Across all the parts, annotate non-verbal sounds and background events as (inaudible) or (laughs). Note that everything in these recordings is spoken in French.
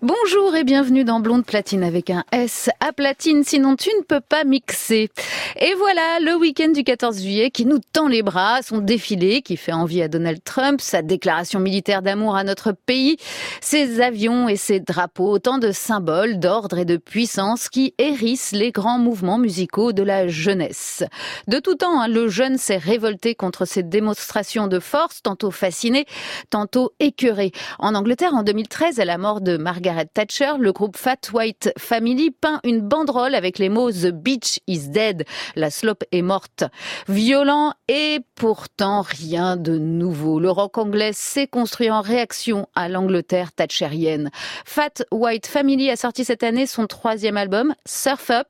Bonjour et bienvenue dans Blonde Platine avec un S à platine, sinon tu ne peux pas mixer. Et voilà le week-end du 14 juillet qui nous tend les bras, son défilé qui fait envie à Donald Trump, sa déclaration militaire d'amour à notre pays, ses avions et ses drapeaux, autant de symboles d'ordre et de puissance qui hérissent les grands mouvements musicaux de la jeunesse. De tout temps, hein, le jeune s'est révolté contre ces démonstrations de force, tantôt fasciné, tantôt écœuré. En Angleterre, en 2013, à la mort de Margaret Thatcher, le groupe Fat White Family peint une banderole avec les mots The Beach is dead, la slope est morte. Violent et pourtant rien de nouveau. Le rock anglais s'est construit en réaction à l'Angleterre thatcherienne. Fat White Family a sorti cette année son troisième album, Surf Up,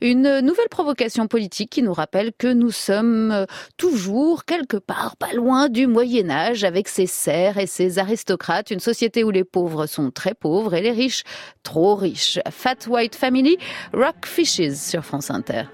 une nouvelle provocation politique qui nous rappelle que nous sommes euh, toujours quelque part pas loin du Moyen Âge avec ses serfs et ses aristocrates, une société où les pauvres sont très pauvres et les riches trop riches. Fat White Family, Rock Fishes sur France Inter.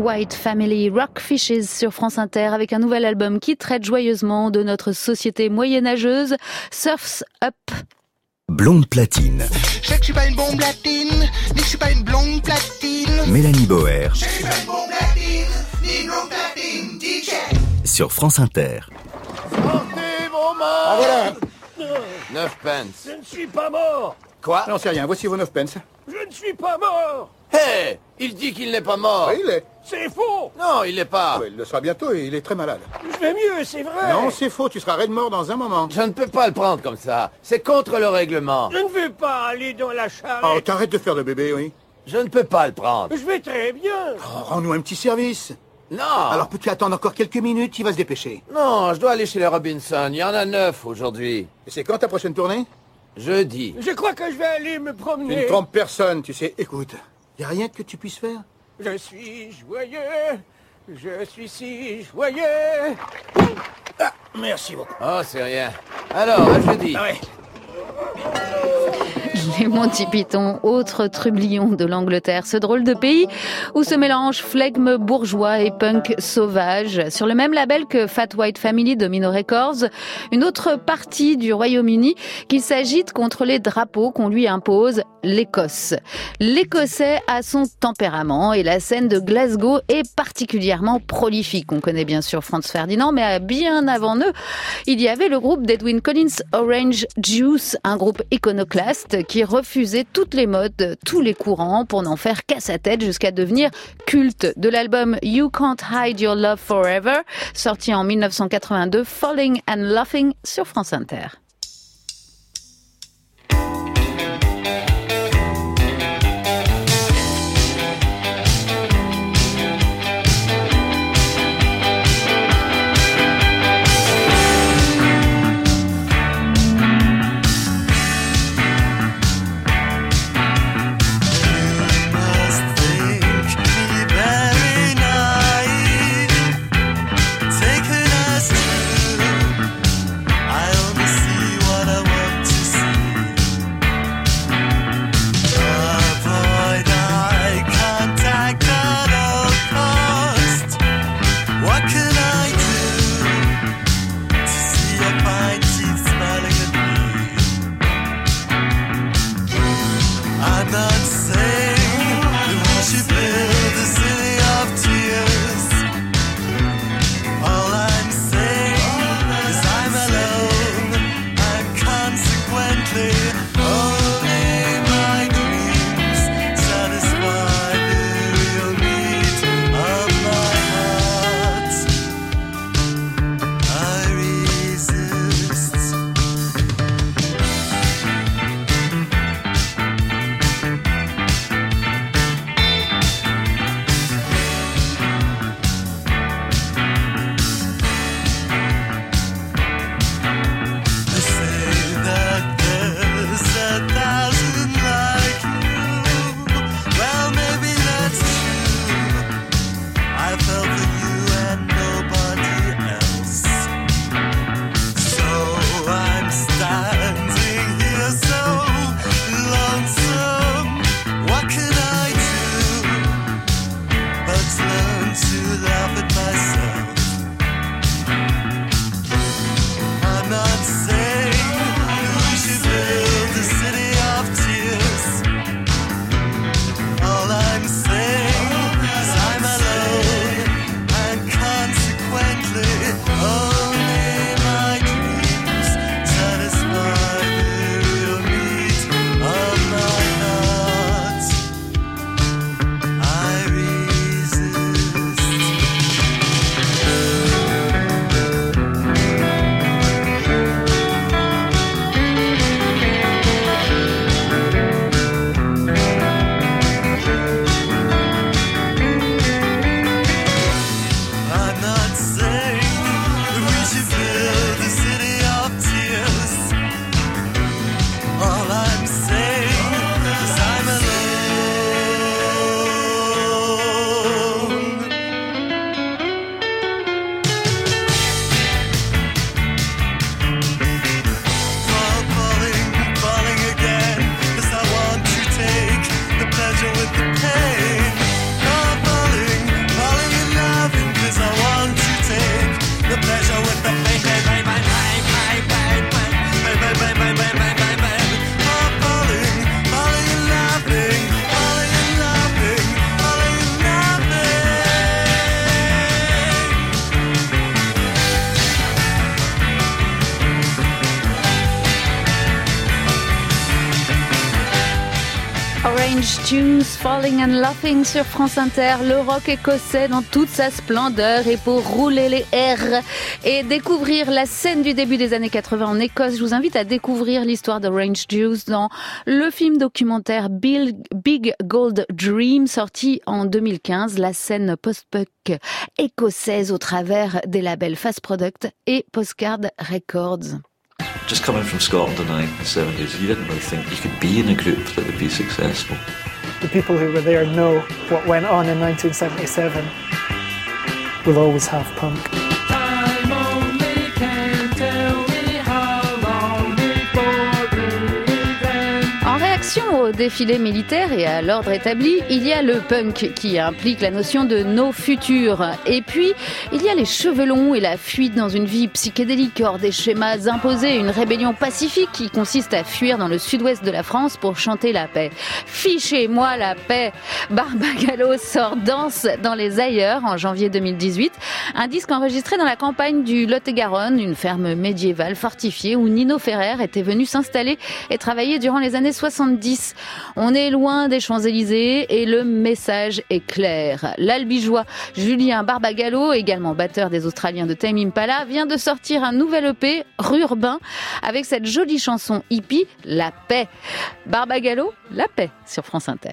White Family Rockfishes sur France Inter avec un nouvel album qui traite joyeusement de notre société moyenâgeuse, Surfs Up. Blonde platine. Je sais que je suis pas une bombe platine, ni que je suis pas une blonde platine. Mélanie Boer. Je suis pas une bombe platine, ni une blonde platine. DJ. Sur France Inter. Ah voilà 9 pence. Je ne suis pas mort Quoi? J'en sais rien, voici vos 9 pence. Je ne suis pas mort Hé Il dit qu'il n'est pas mort. Oui, il est. C'est faux Non, il n'est pas. Oui, il le sera bientôt et il est très malade. Je vais mieux, c'est vrai Non, c'est faux, tu seras raide mort dans un moment. Je ne peux pas le prendre comme ça. C'est contre le règlement. Je ne veux pas aller dans la Oh, charrette t'arrêtes de faire le bébé, oui. Je ne peux pas le prendre. Je vais très bien Oh, Rends-nous un petit service. Non Alors peux-tu attendre encore quelques minutes? Il va se dépêcher. Non, je dois aller chez les Robinson. Il y en a neuf aujourd'hui. Et c'est quand ta prochaine tournée? Jeudi. Je crois que je vais aller me Tu promener ne trompes personne, tu sais. Écoute, y a rien que tu puisses faire? Je suis joyeux Je suis si joyeux Ah, merci beaucoup. Oh, c'est rien. Alors, à jeudi. Ah ouais. (laughs) Les Monty Python, autre trublion de l'Angleterre, ce drôle de pays où se mélange flegme bourgeois et punk sauvage. Sur le même label que Fat White Family Domino Records, une autre partie du Royaume-Uni qui s'agite contre les drapeaux qu'on lui impose, l'Écosse. L'Écossais a son tempérament et la scène de Glasgow est particulièrement prolifique. On connaît bien sûr Franz Ferdinand, mais bien avant eux, il y avait le groupe d'Edwin Collins Orange Juice, un groupe iconoclaste qui refusait toutes les modes, tous les courants pour n'en faire qu'à sa tête jusqu'à devenir culte. De l'album You Can't Hide Your Love Forever, sorti en 1982, Falling and Laughing sur France Inter. Range Juice, Falling and Laughing sur France Inter, le rock écossais dans toute sa splendeur et pour rouler les R et découvrir la scène du début des années 80 en Écosse, je vous invite à découvrir l'histoire de Range Juice dans le film documentaire Big Gold Dream sorti en 2015, la scène post-punk écossaise au travers des labels Fast Product et Postcard Records. Just coming from Scotland in the 1970s, you didn't really think you could be in a group that would be successful. The people who were there know what went on in 1977. We'll always have punk. Au défilé militaire et à l'ordre établi, il y a le punk qui implique la notion de nos futurs. Et puis, il y a les cheveux longs et la fuite dans une vie psychédélique hors des schémas imposés, une rébellion pacifique qui consiste à fuir dans le sud-ouest de la France pour chanter la paix. Fichez-moi la paix Barbagallo sort Danse dans les ailleurs en janvier 2018, un disque enregistré dans la campagne du Lot-et-Garonne, une ferme médiévale fortifiée où Nino Ferrer était venu s'installer et travailler durant les années 70. On est loin des Champs-Élysées et le message est clair. L'albigeois Julien Barbagallo, également batteur des Australiens de Tame Impala, vient de sortir un nouvel EP, Rurbain, avec cette jolie chanson hippie, La paix. Barbagallo, La paix sur France Inter.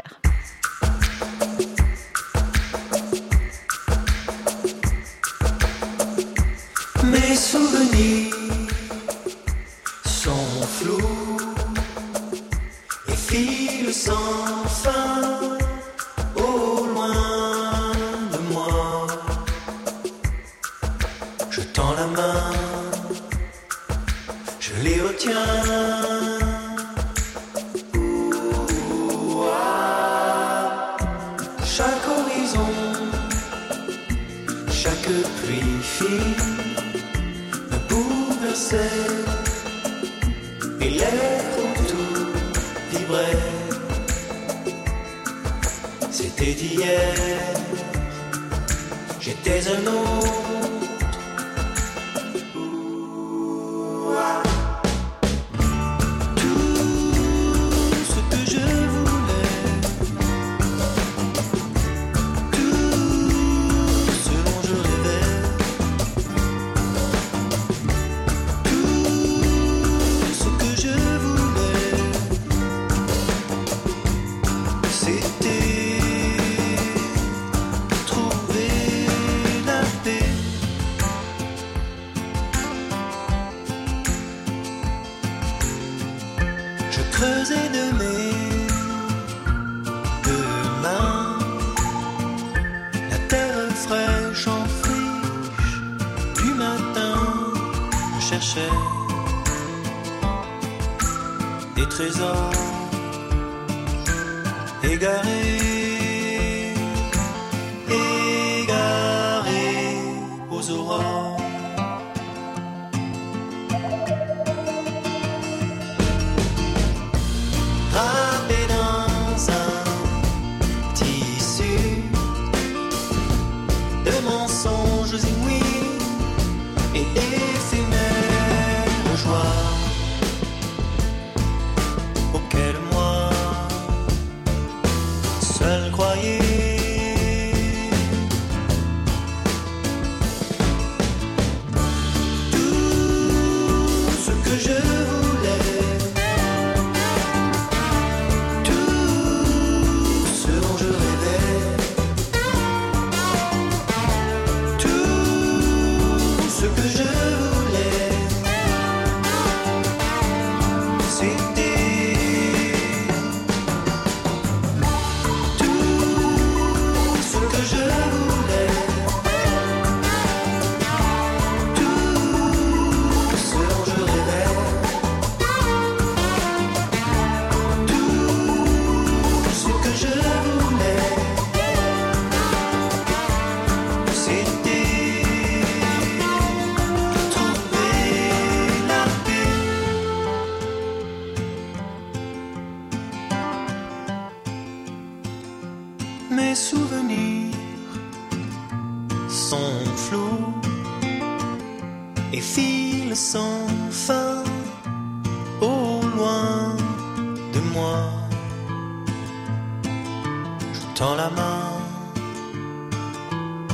Tends la main,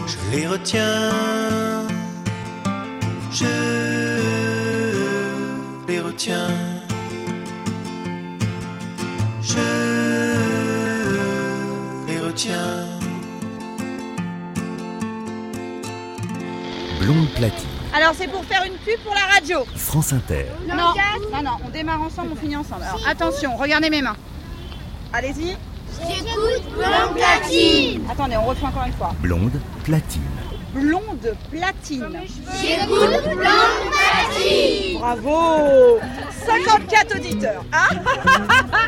je les retiens, je les retiens, je les retiens. Blonde platine. Alors c'est pour faire une pub pour la radio. France Inter. Non, non, non, on démarre ensemble, on finit ensemble. Alors attention, regardez mes mains. Allez-y. J'écoute Blonde Platine. Attendez, on refait encore une fois. Blonde platine. Blonde platine. J'écoute Blonde Platine. Bravo 54 auditeurs. Ah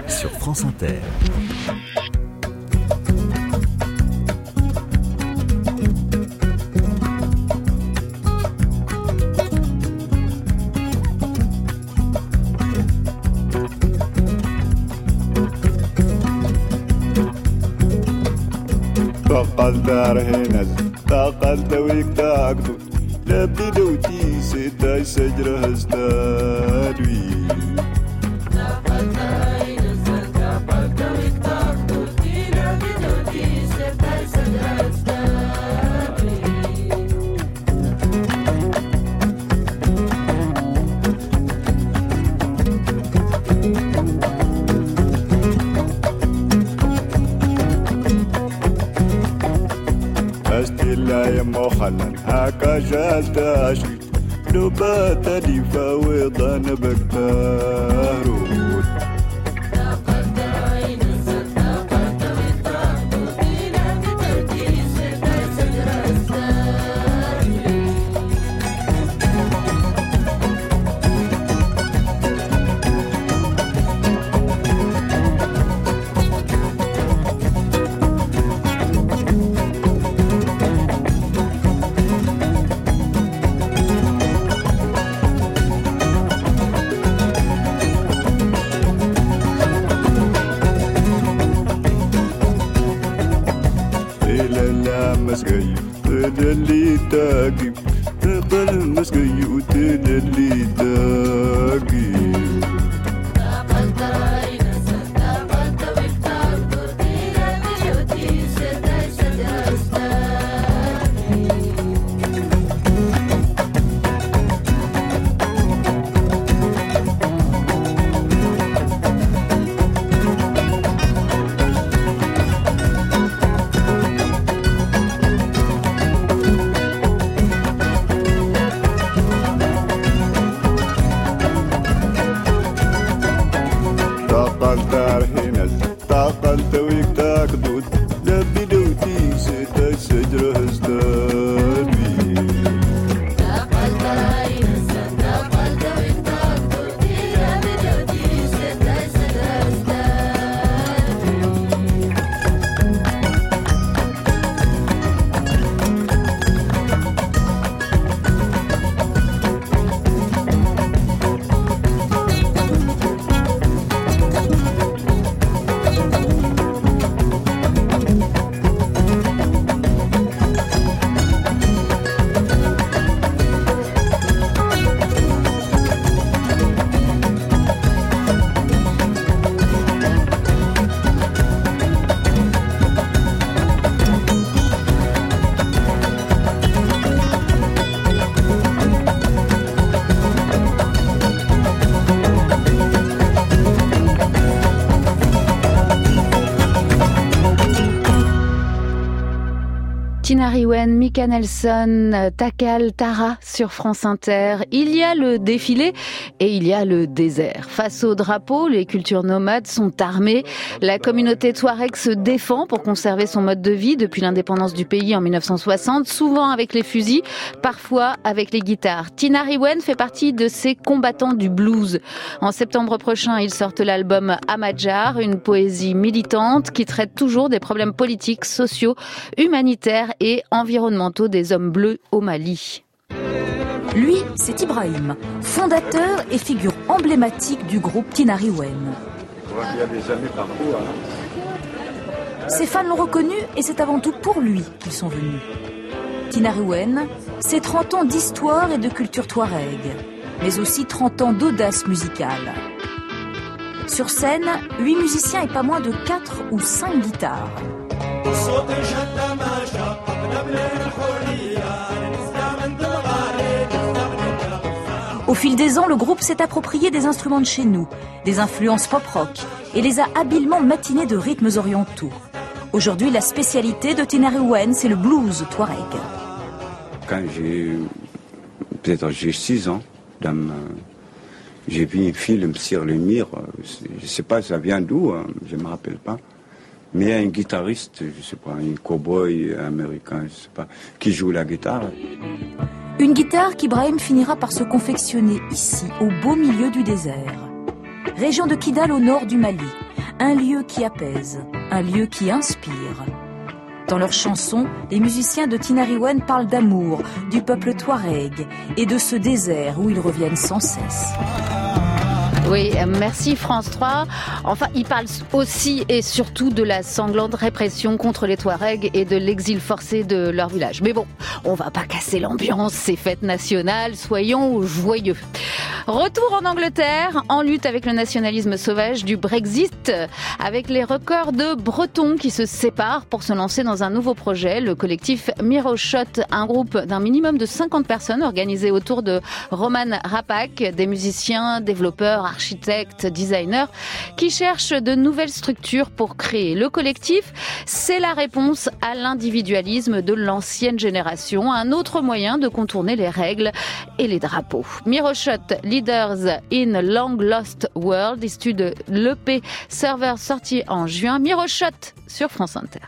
Sur France Inter. قدر هنا. تقد ويك تاكدو لابد دوتي ستاي سجر هستادوي كالتاشي دوبة تدي فوضى نبكتارو Mika Nelson, Takal, Tara sur France Inter. Il y a le défilé et il y a le désert. Face au drapeau, les cultures nomades sont armées. La communauté Touareg se défend pour conserver son mode de vie depuis l'indépendance du pays en 1960, souvent avec les fusils, parfois avec les guitares. Tina Riwen fait partie de ces combattants du blues. En septembre prochain, ils sortent l'album Amadjar, une poésie militante qui traite toujours des problèmes politiques, sociaux, humanitaires et environnementaux des hommes bleus au Mali. Lui, c'est Ibrahim, fondateur et figure emblématique du groupe Tinariwen. Ses fans l'ont reconnu et c'est avant tout pour lui qu'ils sont venus. Tinariwen, c'est 30 ans d'histoire et de culture touareg, mais aussi 30 ans d'audace musicale. Sur scène, 8 musiciens et pas moins de 4 ou 5 guitares. Fil des ans, le groupe s'est approprié des instruments de chez nous, des influences pop-rock, et les a habilement matinés de rythmes orientaux. Aujourd'hui, la spécialité de Tinariwen, c'est le blues touareg. Quand j'ai peut-être j'ai 6 ans, j'ai vu un film sur le mur. Je sais pas, ça vient d'où, hein, je me rappelle pas. Mais y a un guitariste, je sais pas, un cowboy américain, je sais pas, qui joue la guitare. Une guitare qu'Ibrahim finira par se confectionner ici, au beau milieu du désert. Région de Kidal au nord du Mali. Un lieu qui apaise, un lieu qui inspire. Dans leurs chansons, les musiciens de Tinariwen parlent d'amour, du peuple touareg et de ce désert où ils reviennent sans cesse. Oui, merci France 3. Enfin, il parle aussi et surtout de la sanglante répression contre les Touaregs et de l'exil forcé de leur village. Mais bon, on va pas casser l'ambiance, c'est fête nationale, soyons joyeux. Retour en Angleterre, en lutte avec le nationalisme sauvage du Brexit, avec les records de Bretons qui se séparent pour se lancer dans un nouveau projet, le collectif Miroshot, un groupe d'un minimum de 50 personnes organisé autour de Roman Rapak, des musiciens, développeurs, architectes, designers, qui cherchent de nouvelles structures pour créer. Le collectif, c'est la réponse à l'individualisme de l'ancienne génération, un autre moyen de contourner les règles et les drapeaux. Miroshot, Leaders in Long Lost World, issu de l'EP Server sorti en juin. Miroshot sur France Inter.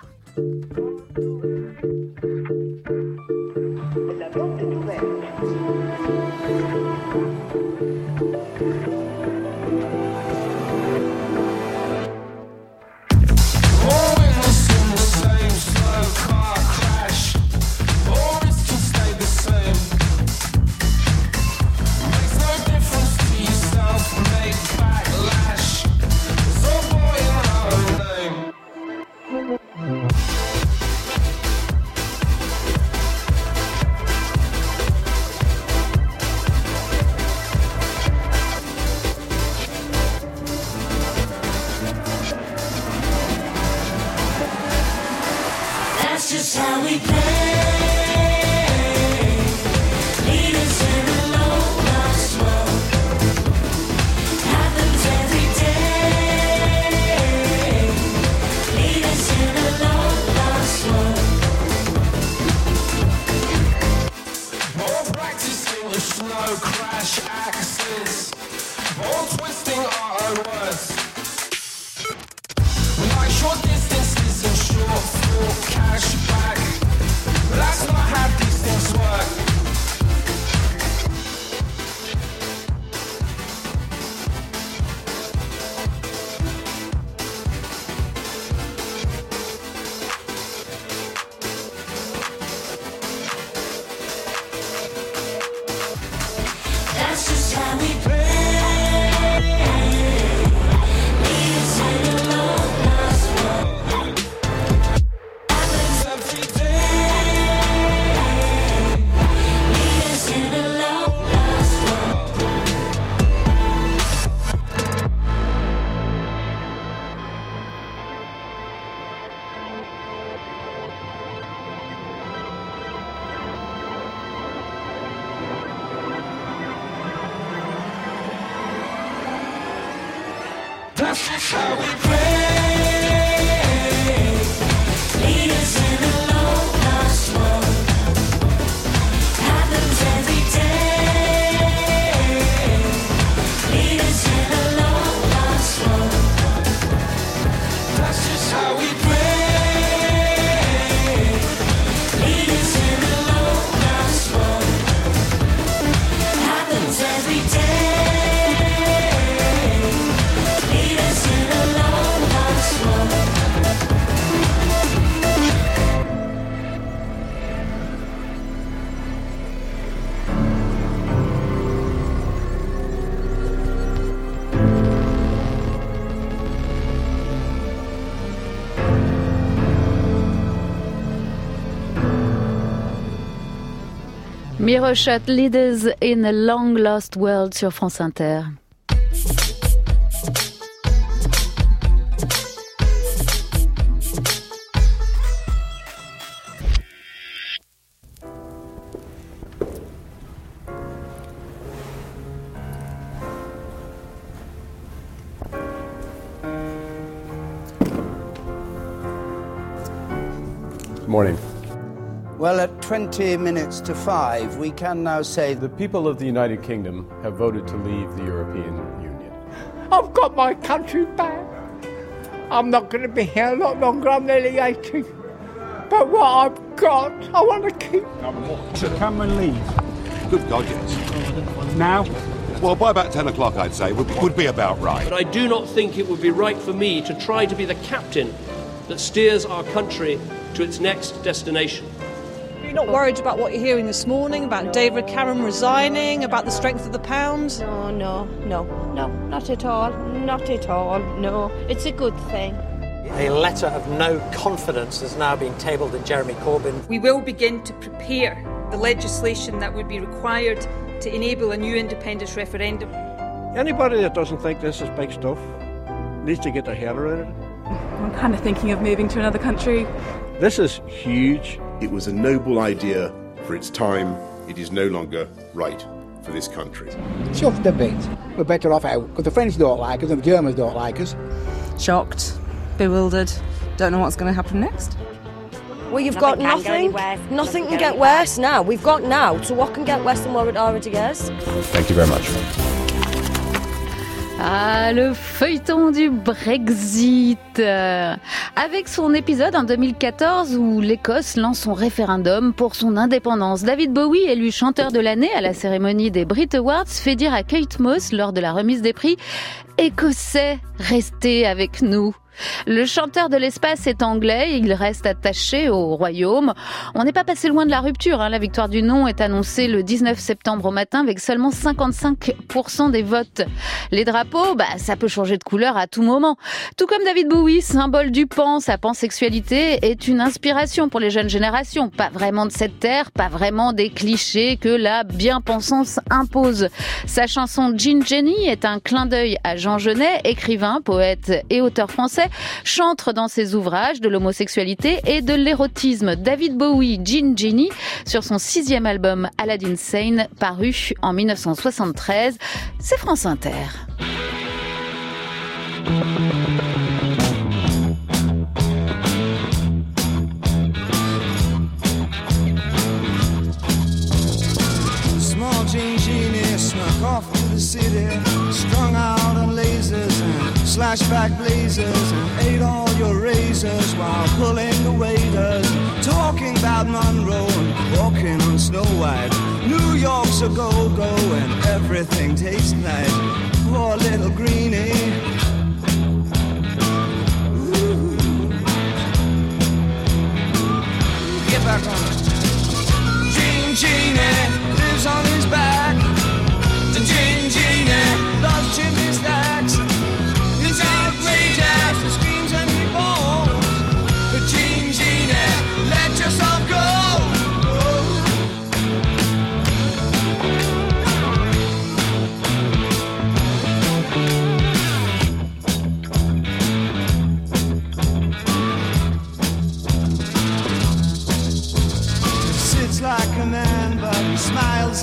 Miroshot Leaders in a Long Lost World sur France Inter. At 20 minutes to five, we can now say The people of the United Kingdom have voted to leave the European Union. I've got my country back. I'm not going to be here a lot longer. I'm nearly 80. But what I've got, I want to keep. To come and leave. Good God, yes. Now? Well, by about 10 o'clock, I'd say, would, would be about right. But I do not think it would be right for me to try to be the captain that steers our country to its next destination. You're not worried about what you're hearing this morning about David Cameron resigning, about the strength of the pound? No, no, no, no, not at all. Not at all. No, it's a good thing. A letter of no confidence has now been tabled in Jeremy Corbyn. We will begin to prepare the legislation that would be required to enable a new independence referendum. Anybody that doesn't think this is big stuff needs to get their head around it. I'm kind of thinking of moving to another country. This is huge. It was a noble idea for its time. It is no longer right for this country. Chuffed a bit. We're better off out because the French don't like us and the Germans don't like us. Shocked, bewildered, don't know what's going to happen next. Well, you've got Nothing go nothing. any worse. Nothing Nothing can can get go worse now. We've got now. So what can get worse than what it already is? Thank you very much. Ah, le feuilleton du Brexit. Euh, Avec son épisode en 2014 où l'Écosse lance son référendum pour son indépendance. David Bowie, élu chanteur de l'année à la cérémonie des Brit Awards, fait dire à Kate Moss lors de la remise des prix Écossais, restez avec nous. Le chanteur de l'espace est anglais, il reste attaché au royaume. On n'est pas passé loin de la rupture. hein. La victoire du non est annoncée le 19 septembre au matin avec seulement 55% des votes. Les drapeaux, bah, ça peut changer de couleur à tout moment. Tout comme David Bowie, symbole du pan, sa pansexualité est une inspiration pour les jeunes générations. Pas vraiment de cette terre, pas vraiment des clichés que la bien-pensance impose. Sa chanson Jean Jenny est un clin d'œil à Jean Genet, écrivain, poète et auteur français, chantre dans ses ouvrages de l'homosexualité et de l'érotisme. David Bowie, Jean Jenny, sur son sixième album Aladdin Sane, paru en 1973. C'est France Inter. Genie slashback blazers, and ate all your razors while pulling the waiters, talking about Monroe and walking on Snow White. New York's a go-go and everything tastes nice. Poor little greenie. Get back on it. Gene Genie lives on his back. The Gene Genie loves chimney stacks.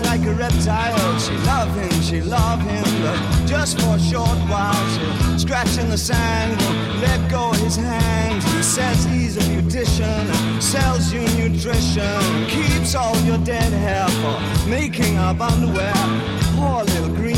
Like a reptile. She love him, she love him, but just for a short while. She'll scratch in the sand, let go his hand. He says he's a beautician, sells you nutrition, keeps all your dead hair for making up underwear. Poor little greenie.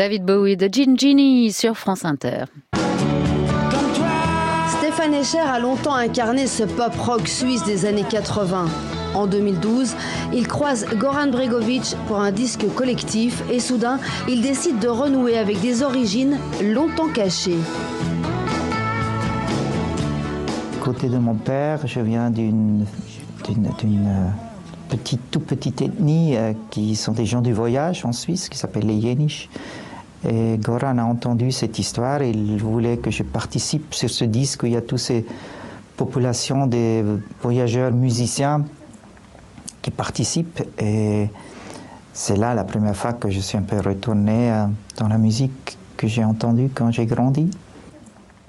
David Bowie de Gin Ginny sur France Inter. Stéphane Escher a longtemps incarné ce pop rock suisse des années 80. En 2012, il croise Goran Bregovic pour un disque collectif et soudain, il décide de renouer avec des origines longtemps cachées. Côté de mon père, je viens d'une euh, petite, toute petite ethnie euh, qui sont des gens du voyage en Suisse, qui s'appellent les Yenish. Et Goran a entendu cette histoire il voulait que je participe sur ce disque où il y a toutes ces populations des voyageurs musiciens qui participent. Et c'est là la première fois que je suis un peu retourné euh, dans la musique que j'ai entendue quand j'ai grandi.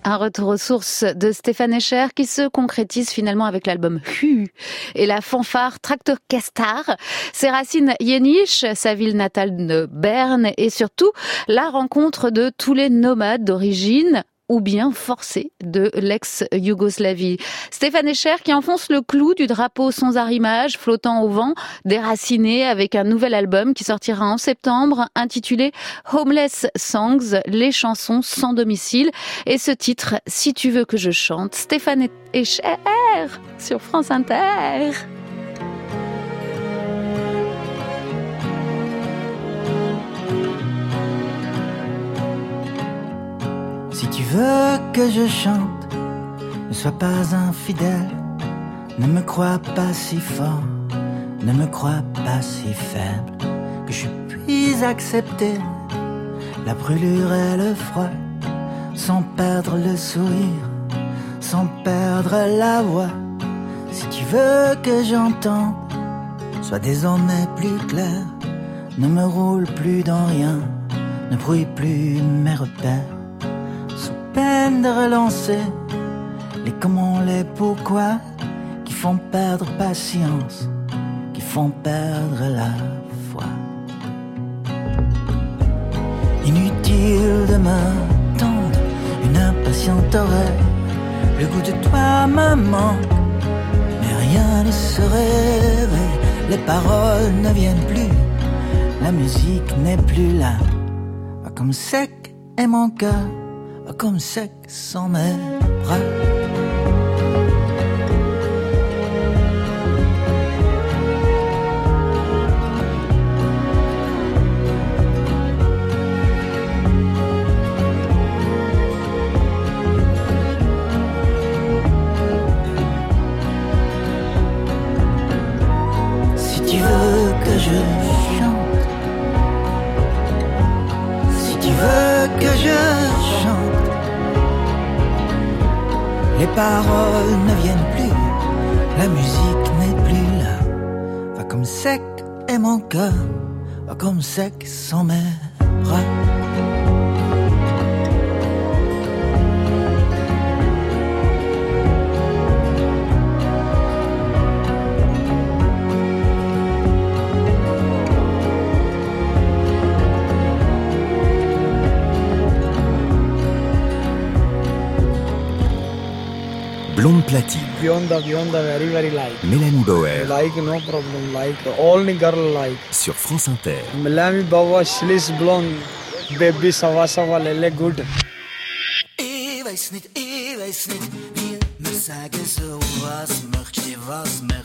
Un retour aux sources de Stéphane Escher qui se concrétise finalement avec l'album Hu et la fanfare Tractocastar, ses racines yéniches, sa ville natale de Berne et surtout la rencontre de tous les nomades d'origine ou bien forcés de l'ex-Yougoslavie. Stéphane Escher qui enfonce le clou du drapeau sans arrimage, flottant au vent, déraciné avec un nouvel album qui sortira en septembre intitulé Homeless Songs, les chansons sans domicile. Et ce titre, Si tu veux que je chante, Stéphane Escher sur France Inter. Si tu veux que je chante, ne sois pas infidèle, ne me crois pas si fort, ne me crois pas si faible, que je puisse accepter la brûlure et le froid, sans perdre le sourire, sans perdre la voix. Si tu veux que j'entende, sois désormais plus clair, ne me roule plus dans rien, ne brouille plus mes repères peine de relancer. Les comment, les pourquoi qui font perdre patience, qui font perdre la foi. Inutile de m'attendre une impatiente oreille, le goût de toi me manque, mais rien ne se réveille, les paroles ne viennent plus, la musique n'est plus là, comme sec est mon cœur comme sec sans mes bras. Paroles ne viennent plus, la musique n'est plus là. Va comme sec est mon cœur, va comme sec sans mes bras. Platine. Very, very like. Mélanie Bauer Like, no problem. Like, only girl like. sur France Inter. Melanie Bawa, Shilis blonde. Baby, Sawa Sawa, Lele, good. Ich weiß nicht, ich weiß nicht, wie mir sagen so, was möchtest du, was möchtest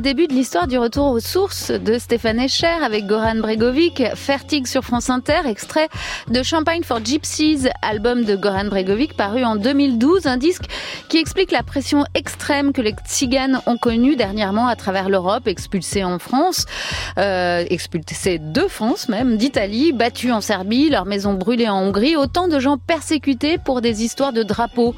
le début de l'histoire du retour aux sources de Stéphane Escher avec Goran Bregovic, Fertig sur France Inter, extrait de Champagne for Gypsies, album de Goran Bregovic paru en 2012, un disque qui explique la pression extrême que les tziganes ont connue dernièrement à travers l'Europe, expulsés en France, euh, expulsés de France même, d'Italie, battus en Serbie, leurs maisons brûlées en Hongrie, autant de gens persécutés pour des histoires de drapeaux.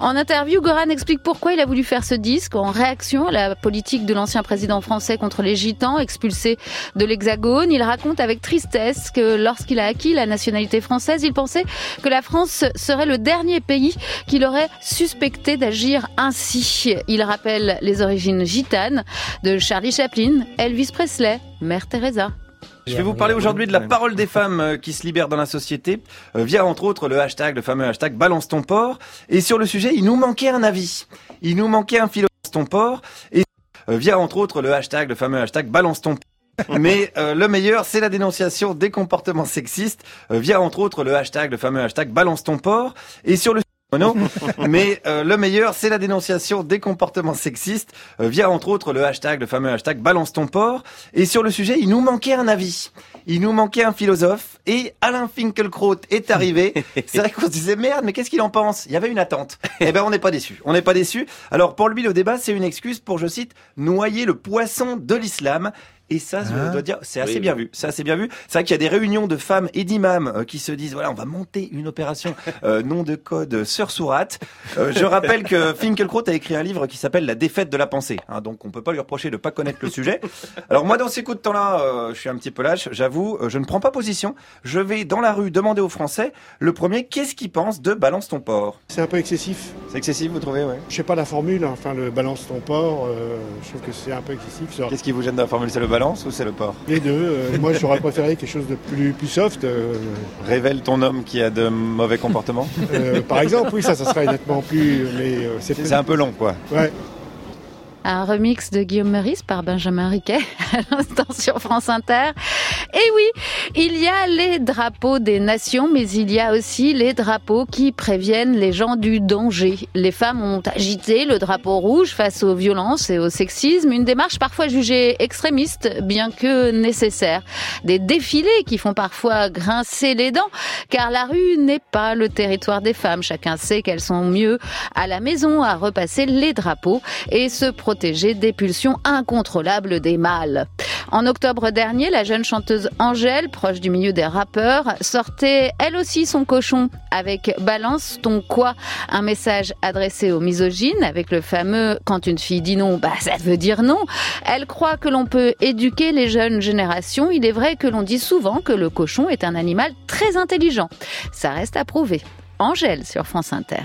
En interview, Goran explique pourquoi il a voulu faire ce disque en réaction à la politique de l'ancien président français contre les gitans expulsés de l'Hexagone. Il raconte avec tristesse que lorsqu'il a acquis la nationalité française, il pensait que la France serait le dernier pays qu'il aurait suspecté d'agir ainsi. Il rappelle les origines gitanes de Charlie Chaplin, Elvis Presley, Mère Teresa. Je vais vous parler aujourd'hui de la parole des femmes euh, qui se libèrent dans la société euh, via entre autres le hashtag, le fameux hashtag balance ton porc. Et sur le sujet, il nous manquait un avis. Il nous manquait un philosophe ton porc. Et euh, via entre autres le hashtag, le fameux hashtag balance ton porc. (laughs) Mais euh, le meilleur, c'est la dénonciation des comportements sexistes euh, via entre autres le hashtag, le fameux hashtag balance ton porc. Et sur le non, (laughs) mais euh, le meilleur, c'est la dénonciation des comportements sexistes euh, via entre autres le hashtag, le fameux hashtag balance ton porc. Et sur le sujet, il nous manquait un avis, il nous manquait un philosophe et Alain Finkielkraut est arrivé. (laughs) C'est vrai qu'on se disait merde, mais qu'est-ce qu'il en pense? Il y avait une attente. Eh ben on n'est pas déçu, on n'est pas déçu. Alors pour lui, le débat, c'est une excuse pour, je cite, noyer le poisson de l'islam. Et ça, je Ah. dois dire, c'est assez Oui, bien oui. vu. C'est assez bien vu. C'est vrai qu'il y a des réunions de femmes et d'imams euh, qui se disent, voilà, on va monter une opération (laughs) euh, nom de code Sœur Sourate. Euh, je rappelle que Finkielkraut a écrit un livre qui s'appelle La défaite de la pensée. hein, donc on peut pas lui reprocher de pas connaître le sujet. Alors moi, dans ces coups de temps-là, euh, je suis un petit peu lâche. J'avoue, euh, je ne prends pas position. Je vais dans la rue demander aux Français, le premier, qu'est-ce qu'ils pensent de balance ton porc C'est un peu excessif. C'est excessif, vous trouvez, ouais? Je sais pas la formule, enfin le balance ton porc, euh, je trouve que c'est un peu excessif. Qu'est-ce qui vous gêne dans la formule? C'est le balance ou c'est le porc Les deux, euh, moi j'aurais préféré quelque chose de plus, plus soft. euh, Révèle ton homme qui a de mauvais comportements (laughs) euh, par exemple, oui, ça, ça serait nettement plus. Mais euh, c'est C'est un peu long, quoi. Ouais. Un remix de Guillaume Meurice par Benjamin Riquet (laughs) à l'instant sur France Inter. Et oui, il y a les drapeaux des nations, mais il y a aussi les drapeaux qui préviennent les gens du danger. Les femmes ont agité le drapeau rouge face aux violences et au sexisme, une démarche parfois jugée extrémiste, bien que nécessaire. Des défilés qui font parfois grincer les dents, car la rue n'est pas le territoire des femmes. Chacun sait qu'elles sont mieux à la maison à repasser les drapeaux et se protéger des pulsions incontrôlables des mâles. En octobre dernier, la jeune chanteuse Angèle, proche du milieu des rappeurs, sortait elle aussi son cochon avec Balance ton quoi, un message adressé aux misogynes avec le fameux quand une fille dit non, bah ça veut dire non. Elle croit que l'on peut éduquer les jeunes générations. Il est vrai que l'on dit souvent que le cochon est un animal très intelligent. Ça reste à prouver. Angèle sur France Inter.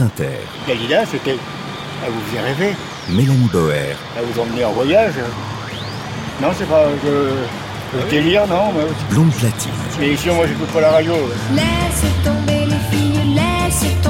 France Inter, Dalida, c'était. Elle vous faisait rêver. Mélanie Boer, Elle vous emmenait en voyage. Non, c'est pas. Je... Le délire, non. mais- Blonde Platine, Mais ici, moi, j'écoute pas la radio. Laisse tomber les filles, laisse tomber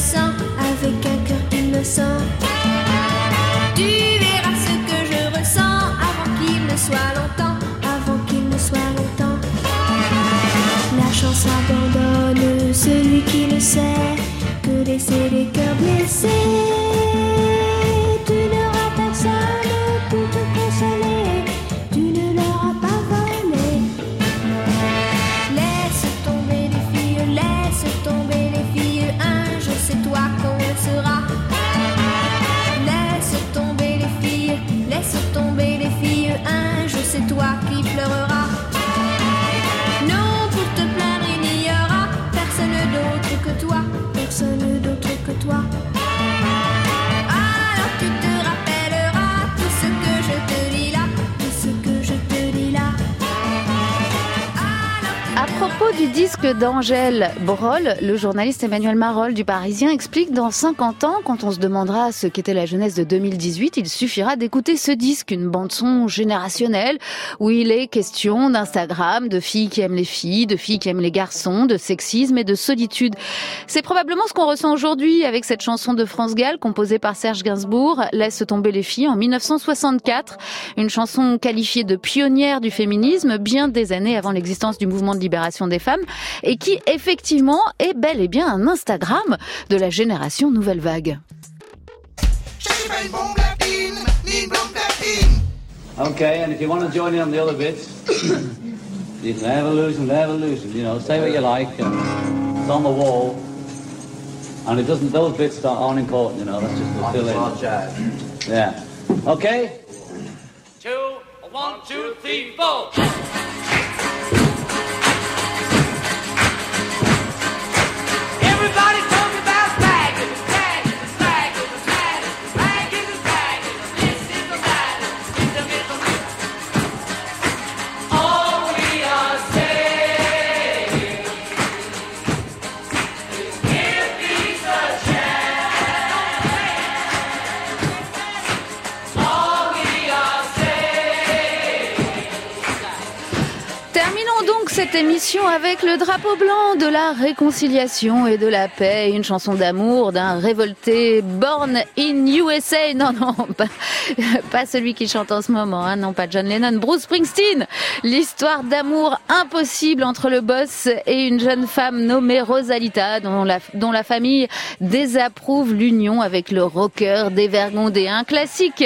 avec un cœur innocent. Tu verras ce que je ressens avant qu'il ne soit longtemps, avant qu'il ne soit longtemps. La chance abandonne celui qui ne sait que laisser les cœurs blessés. Propos du disque d'Angèle Broll, le journaliste Emmanuel Marolles du Parisien explique dans 50 ans, quand on se demandera ce qu'était la jeunesse de 2018, il suffira d'écouter ce disque, une bande-son générationnelle, où il est question d'Instagram, de filles qui aiment les filles, de filles qui aiment les garçons, de sexisme et de solitude. C'est probablement ce qu'on ressent aujourd'hui avec cette chanson de France Gall composée par Serge Gainsbourg, Laisse tomber les filles en 1964, une chanson qualifiée de pionnière du féminisme bien des années avant l'existence du mouvement de libération des femmes et qui effectivement est bel et bien un Instagram de la génération Nouvelle Vague. Okay, and if you want to join in on the other bits, (coughs) you can have a losing, have a losing. You know, say what you like, and it's on the wall. And it doesn't; those bits aren't important. You know, that's just to fill in. Yeah. Okay. Two, one, two, three, four. Everybody's cette émission avec le drapeau blanc de la réconciliation et de la paix, une chanson d'amour d'un révolté born in USA. Non, non, (laughs) pas, pas celui qui chante en ce moment, hein, non, pas John Lennon, Bruce Springsteen. L'histoire d'amour impossible entre le boss et une jeune femme nommée Rosalita, dont la, dont la famille désapprouve l'union avec le rocker dévergondé. Un classique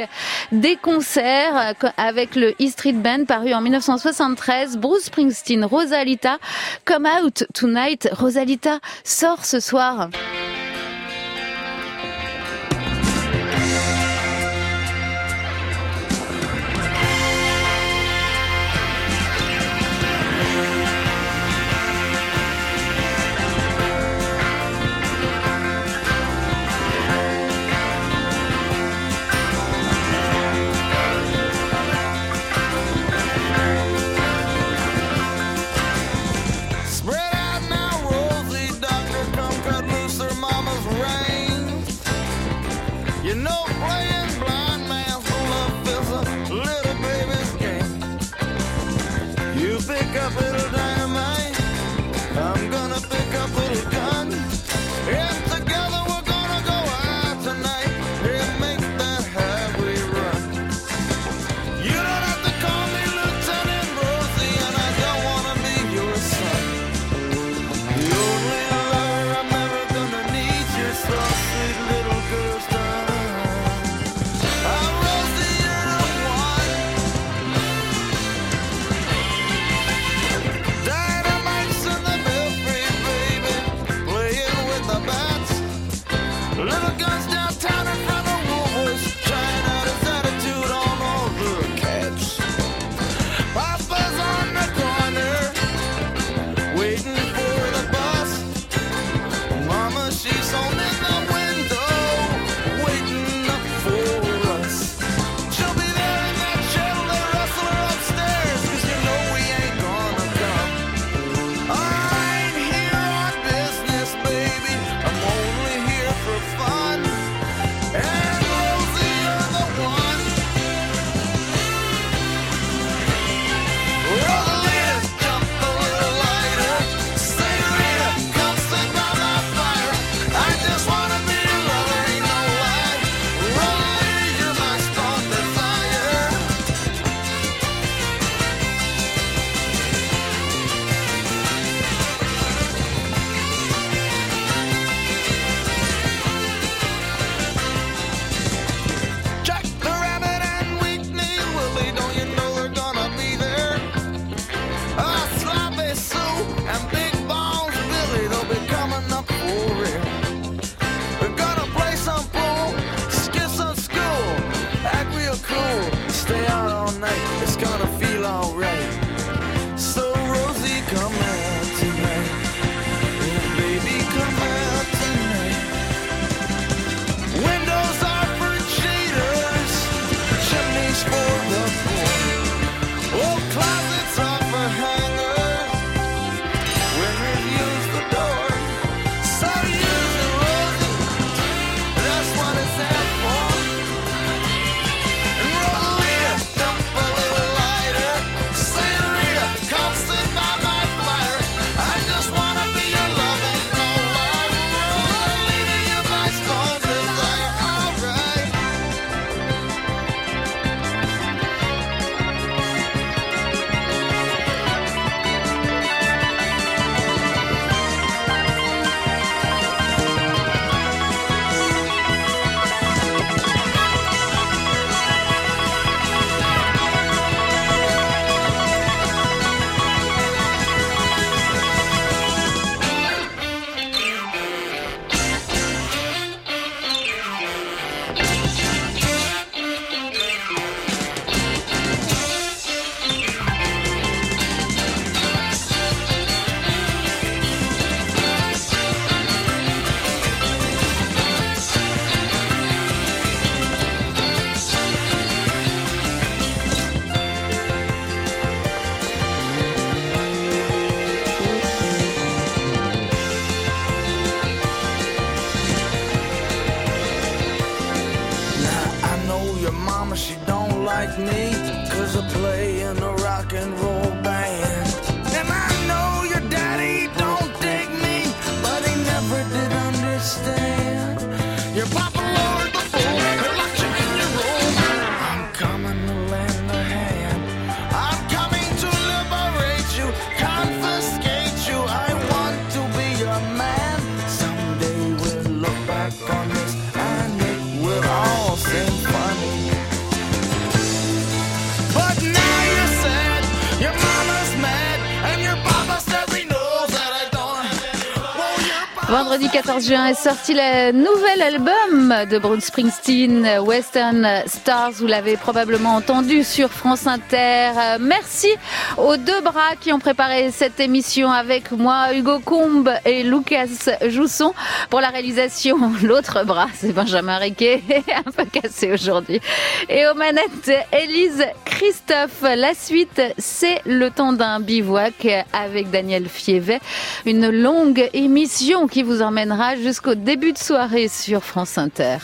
des concerts avec le E Street Band paru en 1973. Bruce Springsteen, Rosalita, Come Out Tonight. Rosalita sort ce soir. 14 juin est sorti le nouvel album de Bruce Springsteen, Western Stars. Vous l'avez probablement entendu sur France Inter. Euh, Merci aux deux bras qui ont préparé cette émission avec moi, Hugo Combe et Lucas Jousson. Pour la réalisation, (laughs) l'autre bras, c'est Benjamin Riquet, (laughs) un peu cassé aujourd'hui. Et aux manettes, Élise Christophe. La suite, c'est le temps d'un bivouac avec Daniel Fievet. Une longue émission qui vous emmènera jusqu'au début de soirée sur France Inter.